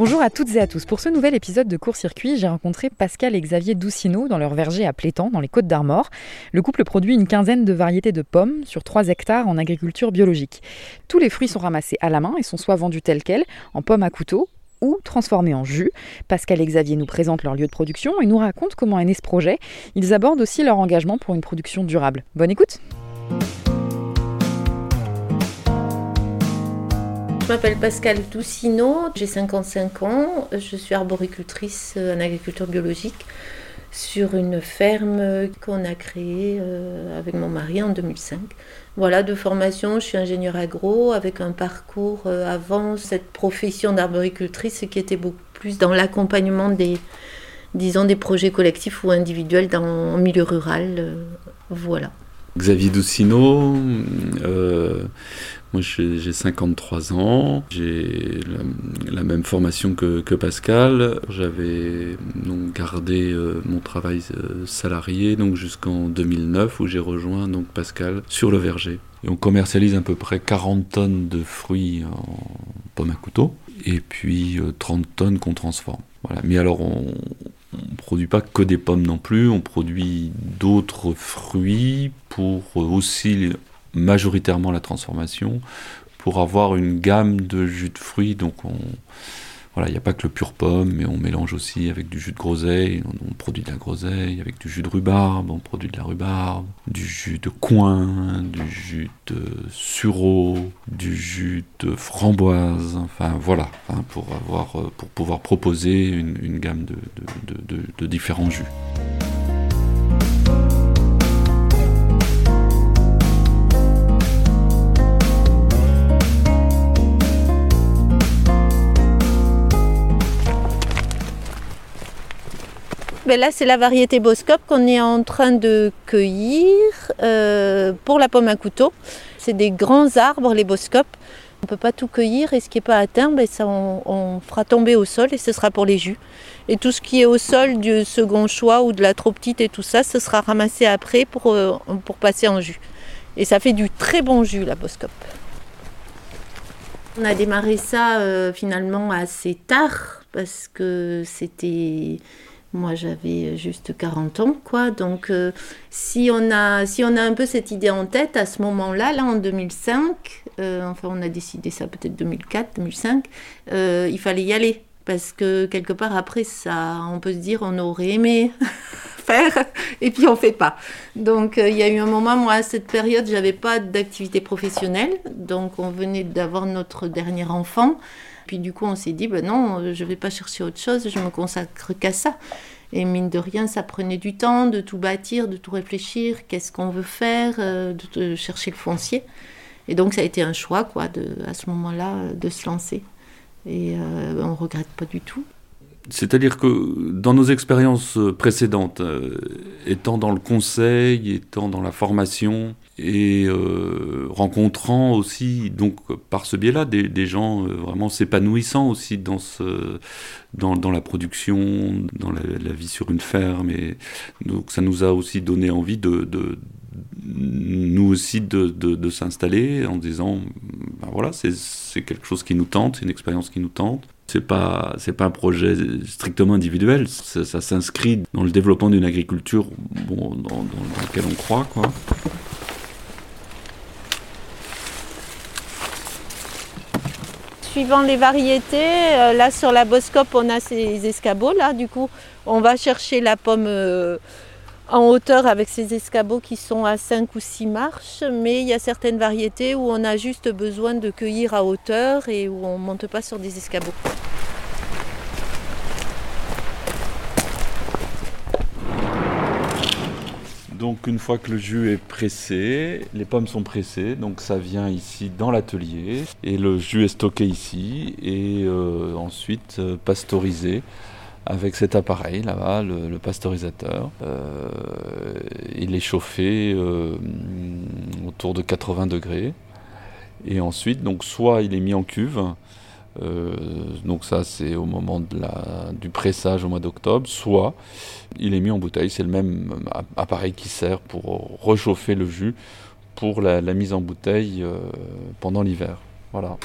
Bonjour à toutes et à tous. Pour ce nouvel épisode de Court Circuit, j'ai rencontré Pascal et Xavier Doucineau dans leur verger à Plétan, dans les Côtes d'Armor. Le couple produit une quinzaine de variétés de pommes sur 3 hectares en agriculture biologique. Tous les fruits sont ramassés à la main et sont soit vendus tels quels, en pommes à couteau, ou transformés en jus. Pascal et Xavier nous présentent leur lieu de production et nous racontent comment est né ce projet. Ils abordent aussi leur engagement pour une production durable. Bonne écoute! M'appelle Pascal Doucineau, j'ai 55 ans, je suis arboricultrice en agriculture biologique sur une ferme qu'on a créée euh, avec mon mari en 2005. Voilà, de formation, je suis ingénieure agro avec un parcours euh, avant cette profession d'arboricultrice qui était beaucoup plus dans l'accompagnement des, disons, des projets collectifs ou individuels dans, en milieu rural. Euh, voilà. Xavier Doucineau, moi, j'ai 53 ans, j'ai la, même formation que, Pascal. J'avais donc gardé euh, mon travail euh, salarié donc jusqu'en 2009 où j'ai rejoint donc Pascal sur le verger. On commercialise à peu près 40 tonnes de fruits en pommes à couteau et puis 30 euh, tonnes qu'on transforme. Voilà. Mais alors on, produit pas que des pommes non plus, on produit d'autres fruits pour aussi majoritairement la transformation pour avoir une gamme de jus de fruits. Donc on, voilà, il n'y a pas que le pur pomme, mais on mélange aussi avec du jus de groseille, on, produit de la groseille, avec du jus de rhubarbe, on produit de la rhubarbe, du jus de coin, du jus de sureau, du jus de framboise, enfin voilà, hein, pour, avoir, euh, pour pouvoir proposer une, gamme de différents jus. Ben là, c'est la variété Boscop qu'on est en train de cueillir euh, pour la pomme à couteau. C'est des grands arbres, les Boscop. On ne peut pas tout cueillir et ce qui n'est pas atteint, ben ça, on, fera tomber au sol et ce sera pour les jus. Et tout ce qui est au sol du second choix ou de la trop petite et tout ça, ce sera ramassé après pour, euh, pour passer en jus. Et ça fait du très bon jus, la Boscop. On a démarré ça euh, finalement assez tard parce que c'était moi, j'avais juste 40 ans, quoi. Donc, euh, si, on a, si on a un peu cette idée en tête, à ce moment-là, là, en 2005, euh, enfin, on a décidé ça peut-être 2004, 2005, euh, il fallait y aller. Parce que quelque part, après, ça, on peut se dire, on aurait aimé et puis on fait pas. Donc, il y a eu un moment, moi, à cette période, j'avais pas d'activité professionnelle. Donc, on venait d'avoir notre dernier enfant. Puis du coup, on s'est dit, ben non, je ne vais pas chercher autre chose, je me consacre qu'à ça. Et mine de rien, ça prenait du temps de tout bâtir, de tout réfléchir, qu'est-ce qu'on veut faire, euh, de, chercher le foncier. Et donc, ça a été un choix, quoi, à ce moment-là, de se lancer. Et euh, on regrette pas du tout. C'est-à-dire que dans nos expériences précédentes, euh, étant dans le conseil, étant dans la formation, et euh, rencontrant aussi, donc par ce biais-là, des, gens euh, vraiment s'épanouissant aussi dans, ce, dans, la production, dans la, vie sur une ferme. Donc ça nous a aussi donné envie de, nous aussi de, de, s'installer en disant, ben voilà, c'est quelque chose qui nous tente, c'est une expérience qui nous tente. C'est pas c'est pas un projet strictement individuel, ça, s'inscrit dans le développement d'une agriculture bon, dans, dans laquelle on croit quoi. suivant les variétés, euh, là sur la Boscope, on a ces escabeaux là. Du coup, on va chercher la pomme euh, en hauteur avec ces escabeaux qui sont à 5 ou 6 marches. Mais il y a certaines variétés où on a juste besoin de cueillir à hauteur et où on ne monte pas sur des escabeaux. Donc une fois que le jus est pressé, les pommes sont pressées, donc ça vient ici dans l'atelier et le jus est stocké ici et euh, ensuite euh, pasteurisé avec cet appareil là-bas, le, pasteurisateur. Euh, il est chauffé autour de 80 degrés et ensuite donc soit il est mis en cuve euh, donc ça c'est au moment du pressage au mois d'octobre, soit il est mis en bouteille, c'est le même appareil qui sert pour réchauffer le jus pour la, mise en bouteille euh, pendant l'hiver. Voilà.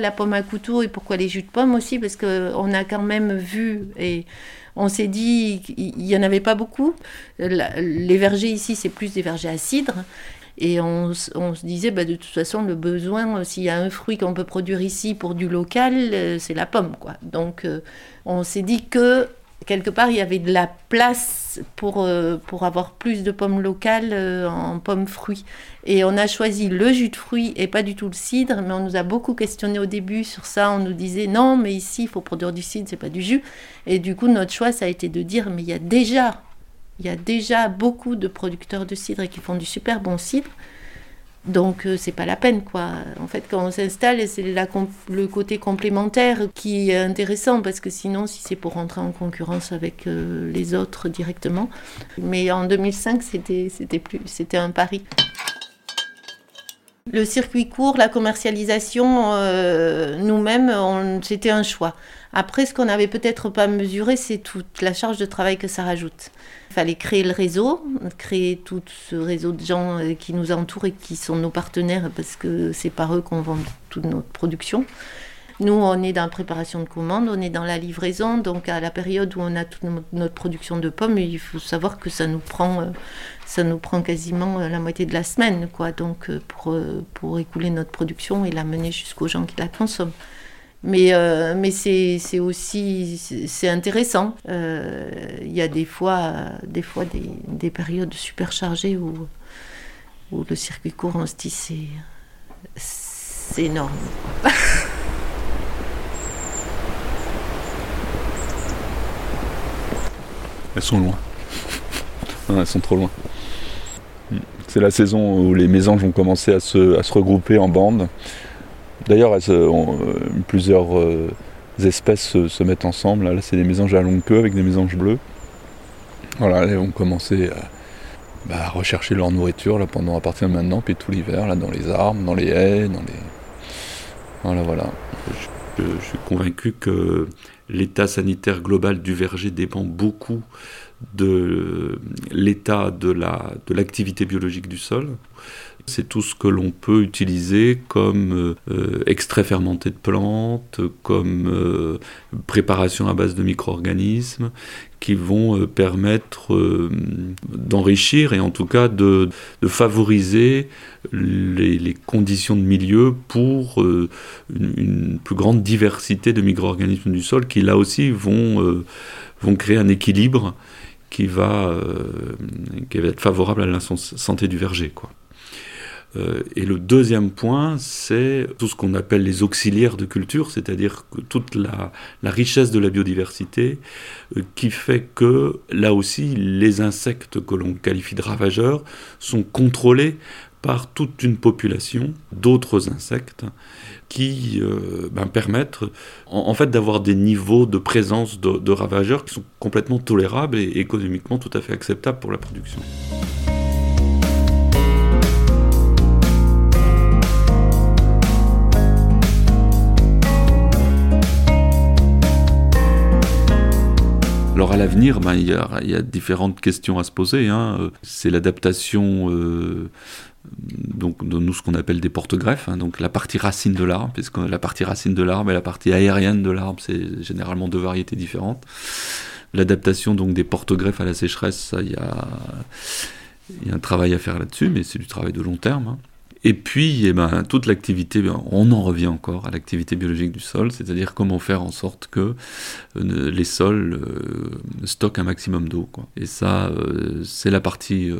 La pomme à couteau et pourquoi les jus de pomme aussi, parce qu'on a quand même vu et on s'est dit qu'il n'y en avait pas beaucoup. Les vergers ici, c'est plus des vergers à cidre. Et on, se disait, bah, de toute façon, le besoin, s'il y a un fruit qu'on peut produire ici pour du local, euh, c'est la pomme. Quoi. Donc euh, on s'est dit que quelque part, il y avait de la place pour, pour avoir plus de pommes locales en pommes fruits. Et on a choisi le jus de fruits et pas du tout le cidre, mais on nous a beaucoup questionné au début sur ça. On nous disait, non, mais ici, il faut produire du cidre, c'est pas du jus. Et du coup, notre choix, ça a été de dire, mais il y a déjà il y a déjà beaucoup de producteurs de cidre qui font du super bon cidre. Donc euh, c'est pas la peine quoi. En fait quand on s'installe, c'est le côté complémentaire qui est intéressant parce que sinon si c'est pour rentrer en concurrence avec euh, les autres directement. Mais en 2005 c'était c'était plus c'était un pari. Le circuit court, la commercialisation, euh, nous-mêmes, c'était un choix. Après, ce qu'on n'avait peut-être pas mesuré, c'est toute la charge de travail que ça rajoute. Il fallait créer le réseau, créer tout ce réseau de gens euh, qui nous entourent et qui sont nos partenaires parce que c'est par eux qu'on vend toute notre production. Nous, on est dans la préparation de commandes, on est dans la livraison, donc à la période où on a toute notre production de pommes, il faut savoir que ça nous prend, euh, ça nous prend quasiment euh, la moitié de la semaine, quoi. Donc pour, pour écouler notre production et la mener jusqu'aux gens qui la consomment. Mais, euh, mais c'est aussi c'est intéressant. Euh, il y a des fois, des, fois des, des, périodes super chargées où, où le circuit court, on se dit c'est énorme. Elles sont loin. elles sont trop loin. C'est la saison où les mésanges ont commencé à se, à se regrouper en bandes. D'ailleurs, euh, plusieurs euh, espèces se, mettent ensemble. Là, c'est des mésanges à longue queue avec des mésanges bleus. Voilà, elles vont commencer bah, à, rechercher leur nourriture là, pendant à partir de maintenant, puis tout l'hiver, dans les arbres, dans les haies, dans les. Voilà, voilà. Je, suis convaincu que l'état sanitaire global du verger dépend beaucoup de l'état de l'activité biologique du sol. C'est tout ce que l'on peut utiliser comme euh, extrait fermenté de plantes, comme euh, préparation à base de micro-organismes, qui vont euh, permettre d'enrichir et en tout cas de, favoriser les, conditions de milieu pour une, plus grande diversité de micro-organismes du sol qui là aussi vont, créer un équilibre qui va, être favorable à la santé du verger. Euh, et le deuxième point, c'est tout ce qu'on appelle les auxiliaires de culture, c'est-à-dire toute la, richesse de la biodiversité euh, qui fait que là aussi, les insectes que l'on qualifie de ravageurs sont contrôlés par toute une population d'autres insectes qui euh, ben, permettent en, fait d'avoir des niveaux de présence de, de, ravageurs qui sont complètement tolérables et économiquement tout à fait acceptables pour la production. Alors à l'avenir, ben, il, y a, différentes questions à se poser. Hein. C'est l'adaptation euh, de nous ce qu'on appelle des porte-greffes, hein. donc la partie racine de l'arbre, puisque la partie racine de l'arbre et la partie aérienne de l'arbre, c'est généralement deux variétés différentes. L'adaptation donc des porte-greffes à la sécheresse, ça, il y a, y a un travail à faire là-dessus, mais c'est du travail de long terme. Hein. Et puis, eh ben, toute l'activité, on en revient encore à l'activité biologique du sol, c'est-à-dire comment faire en sorte que euh, les sols euh, stockent un maximum d'eau. Et ça, euh, c'est la partie,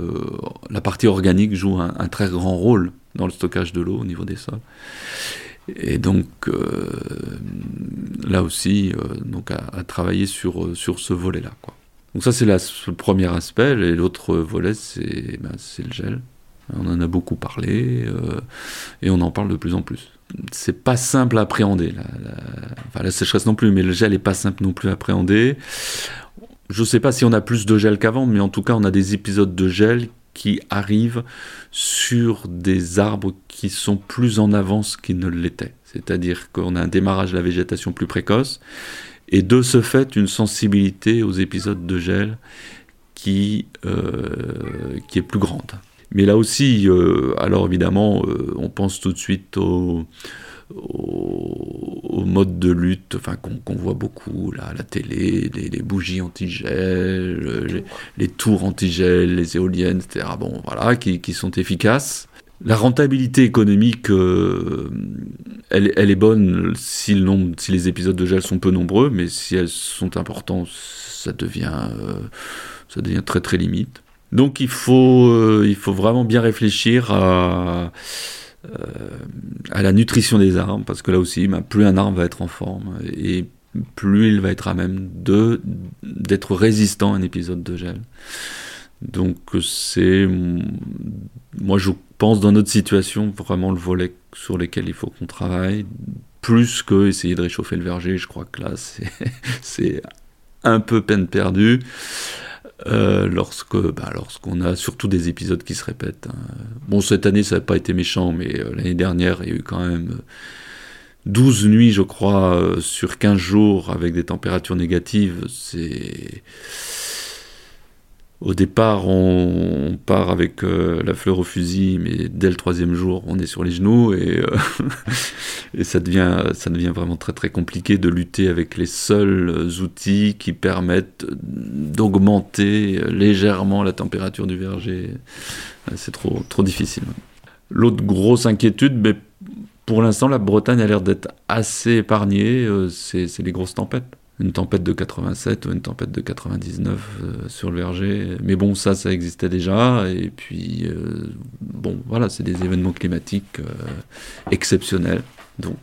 la partie organique joue un, très grand rôle dans le stockage de l'eau au niveau des sols. Et donc, là aussi, donc à, travailler sur, sur ce volet-là. Donc ça, c'est le premier aspect. Et l'autre volet, c'est ben, le gel. On en a beaucoup parlé euh, et on en parle de plus en plus. C'est pas simple à appréhender. La, sécheresse non plus, mais le gel est pas simple non plus à appréhender. Je sais pas si on a plus de gel qu'avant, mais en tout cas, on a des épisodes de gel qui arrivent sur des arbres qui sont plus en avance qu'ils ne l'étaient. C'est-à-dire qu'on a un démarrage de la végétation plus précoce et de ce fait une sensibilité aux épisodes de gel qui, euh, qui est plus grande. Mais là aussi, euh, alors évidemment, euh, on pense tout de suite aux, au, mode de lutte enfin, qu'on voit beaucoup là, à la télé, les, bougies anti-gel, les, tours anti-gel, les éoliennes, etc. Bon, voilà, qui, sont efficaces. La rentabilité économique, euh, elle, est bonne si, le nombre, si les épisodes de gel sont peu nombreux, mais si elles sont importantes, ça devient, euh, ça devient très très limite. Donc il faut, euh, il faut vraiment bien réfléchir à, à la nutrition des arbres, parce que là aussi, ben, plus un arbre va être en forme, et plus il va être à même d'être résistant à un épisode de gel. Donc c'est, moi je pense dans notre situation vraiment le volet sur lequel il faut qu'on travaille, plus que essayer de réchauffer le verger. Je crois que là c'est un peu peine perdue. Euh, lorsque, bah, lorsqu'on a surtout des épisodes qui se répètent. Hein. Bon, cette année, ça n'a pas été méchant, mais euh, l'année dernière, il y a eu quand même 12 nuits, je crois, euh, sur 15 jours avec des températures négatives. C'est au départ, on, part avec euh, la fleur au fusil, mais dès le troisième jour, on est sur les genoux et, euh, ça, devient, vraiment très très compliqué de lutter avec les seuls outils qui permettent d'augmenter légèrement la température du verger. C'est trop, trop difficile. L'autre grosse inquiétude, mais pour l'instant, la Bretagne a l'air d'être assez épargnée, euh, c'est les grosses tempêtes une tempête de 87 ou une tempête de 99 euh, sur le verger. Mais bon, ça, ça existait déjà. Et puis, euh, bon, voilà, c'est des événements climatiques euh, exceptionnels. Donc,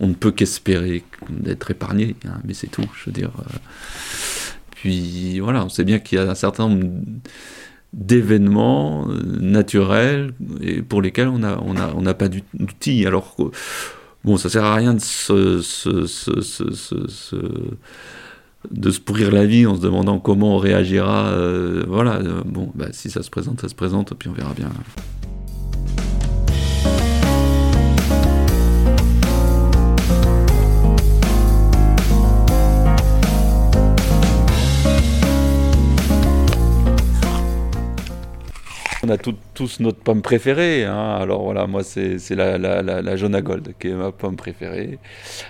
on ne peut qu'espérer d'être épargné, hein, mais c'est tout, je veux dire. Puis, voilà, on sait bien qu'il y a un certain nombre d'événements naturels et pour lesquels on n'a on a, on a pas d'outils. Alors Bon, ça sert à rien de se, de se pourrir la vie en se demandant comment on réagira. Euh, voilà, bon, bah, si ça se présente, ça se présente, puis on verra bien. On a tous notre pomme préférée. Hein. Alors voilà, moi c'est la, la, la, Jonah Gold qui est ma pomme préférée.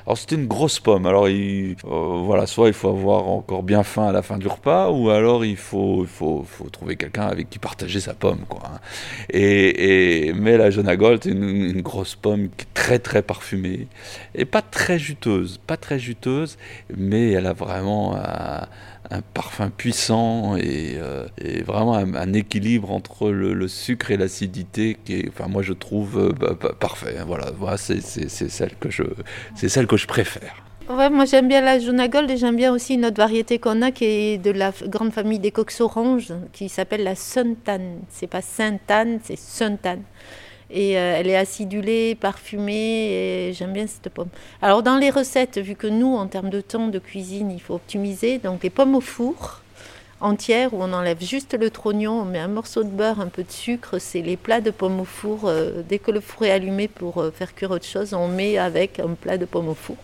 Alors c'est une grosse pomme. Alors euh, voilà, soit il faut avoir encore bien faim à la fin du repas, ou alors il faut, trouver quelqu'un avec qui partager sa pomme. Hein. et, mais la Jonah Gold, c'est une, grosse pomme qui est très très parfumée et pas très juteuse, pas très juteuse, mais elle a vraiment un, un parfum puissant et, euh, vraiment un, équilibre entre le, sucre et l'acidité qui est, enfin moi je trouve euh, bah, bah, parfait. Hein, voilà, voilà c'est celle que je, c'est celle que je préfère. Ouais, moi j'aime bien la Gold et j'aime bien aussi une autre variété qu'on a qui est de la grande famille des coques oranges qui s'appelle la Suntane. C'est pas Sainte-Anne, c'est Suntane. Et euh, elle est acidulée, parfumée, et j'aime bien cette pomme. Alors dans les recettes, vu que nous, en termes de temps de cuisine, il faut optimiser, donc les pommes au four entières, où on enlève juste le trognon, on met un morceau de beurre, un peu de sucre, c'est les plats de pommes au four. Euh, dès que le four est allumé pour euh, faire cuire autre chose, on met avec un plat de pommes au four.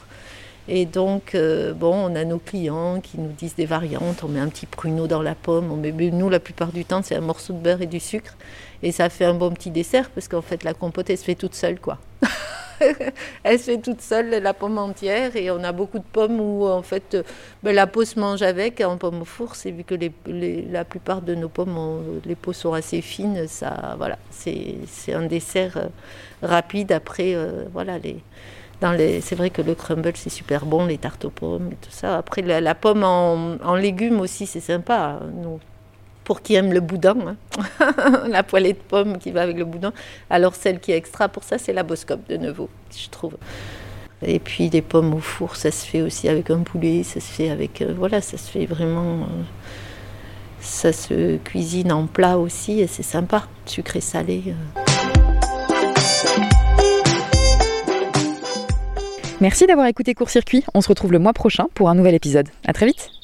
Et donc, bon, on a nos clients qui nous disent des variantes. On met un petit pruneau dans la pomme. On met, nous, la plupart du temps, c'est un morceau de beurre et du sucre. Et ça fait un bon petit dessert parce qu'en fait, la compote, elle se fait toute seule, quoi. elle se fait toute seule, la pomme entière. Et on a beaucoup de pommes où, en fait, ben, la peau se mange avec en pomme au four. C'est vu que les, la plupart de nos pommes, les peaux sont assez fines. Ça, voilà, c'est un dessert euh, rapide. Après, euh, voilà, les. Les, c'est vrai que le crumble c'est super bon, les tartes aux pommes et tout ça. Après la, pomme en, légumes aussi c'est sympa. Nous, pour qui aime le boudin, hein. la poêlée de pommes qui va avec le boudin. Alors celle qui est extra pour ça, c'est la boscope de Neveu, je trouve. Et puis des pommes au four, ça se fait aussi avec un poulet, ça se fait avec... Euh, voilà, ça se fait vraiment... Euh, ça se cuisine en plat aussi et c'est sympa, sucré salé. Euh. Merci d'avoir écouté Court Circuit. On se retrouve le mois prochain pour un nouvel épisode. À très vite.